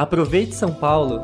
Aproveite São Paulo!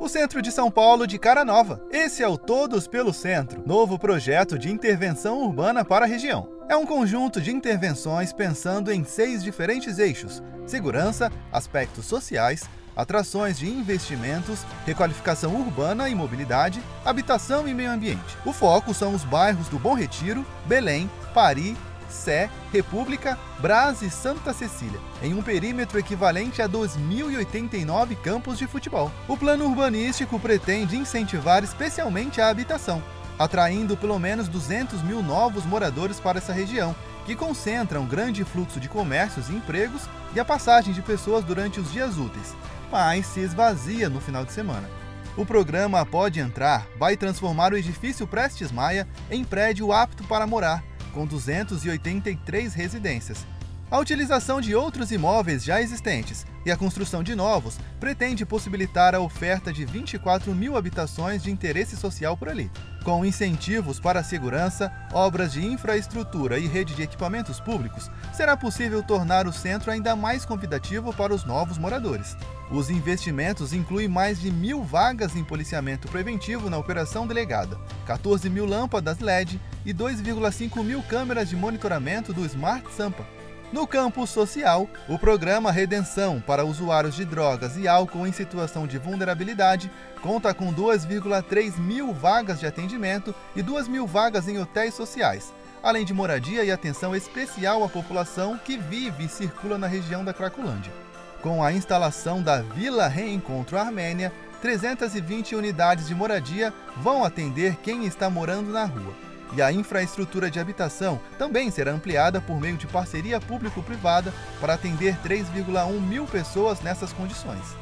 O centro de São Paulo de cara nova. Esse é o Todos pelo Centro, novo projeto de intervenção urbana para a região. É um conjunto de intervenções pensando em seis diferentes eixos: segurança, aspectos sociais, atrações de investimentos, requalificação urbana e mobilidade, habitação e meio ambiente. O foco são os bairros do Bom Retiro, Belém, Pari, Sé, República, Brás e Santa Cecília, em um perímetro equivalente a 2.089 campos de futebol. O plano urbanístico pretende incentivar especialmente a habitação, atraindo pelo menos 200 mil novos moradores para essa região, que concentra um grande fluxo de comércios e empregos e a passagem de pessoas durante os dias úteis, mas se esvazia no final de semana. O programa Pode Entrar vai transformar o edifício Prestes Maia em prédio apto para morar, com 283 residências. A utilização de outros imóveis já existentes e a construção de novos pretende possibilitar a oferta de 24 mil habitações de interesse social por ali. Com incentivos para a segurança, obras de infraestrutura e rede de equipamentos públicos, será possível tornar o centro ainda mais convidativo para os novos moradores. Os investimentos incluem mais de mil vagas em policiamento preventivo na Operação Delegada, 14 mil lâmpadas LED e 2,5 mil câmeras de monitoramento do Smart Sampa. No campo social, o programa Redenção para usuários de drogas e álcool em situação de vulnerabilidade conta com 2,3 mil vagas de atendimento e 2 mil vagas em hotéis sociais, além de moradia e atenção especial à população que vive e circula na região da Cracolândia. Com a instalação da Vila Reencontro Armênia, 320 unidades de moradia vão atender quem está morando na rua e a infraestrutura de habitação também será ampliada por meio de parceria público-privada para atender 3,1 mil pessoas nessas condições.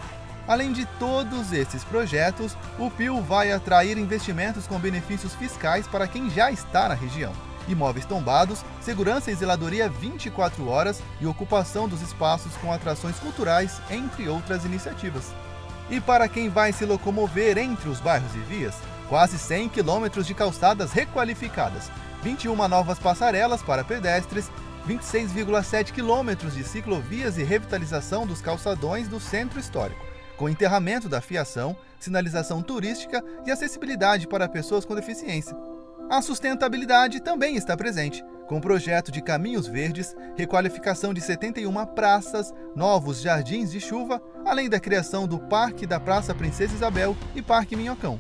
Além de todos esses projetos, o PIL vai atrair investimentos com benefícios fiscais para quem já está na região. Imóveis tombados, segurança e zeladoria 24 horas e ocupação dos espaços com atrações culturais, entre outras iniciativas. E para quem vai se locomover entre os bairros e vias, quase 100 quilômetros de calçadas requalificadas, 21 novas passarelas para pedestres, 26,7 quilômetros de ciclovias e revitalização dos calçadões do centro histórico, com enterramento da fiação, sinalização turística e acessibilidade para pessoas com deficiência. A sustentabilidade também está presente, com projeto de caminhos verdes, requalificação de 71 praças, novos jardins de chuva, além da criação do Parque da Praça Princesa Isabel e Parque Minhocão.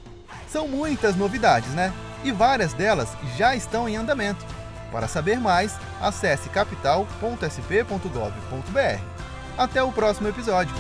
São muitas novidades, né? E várias delas já estão em andamento. Para saber mais, acesse capital.sp.gov.br. Até o próximo episódio.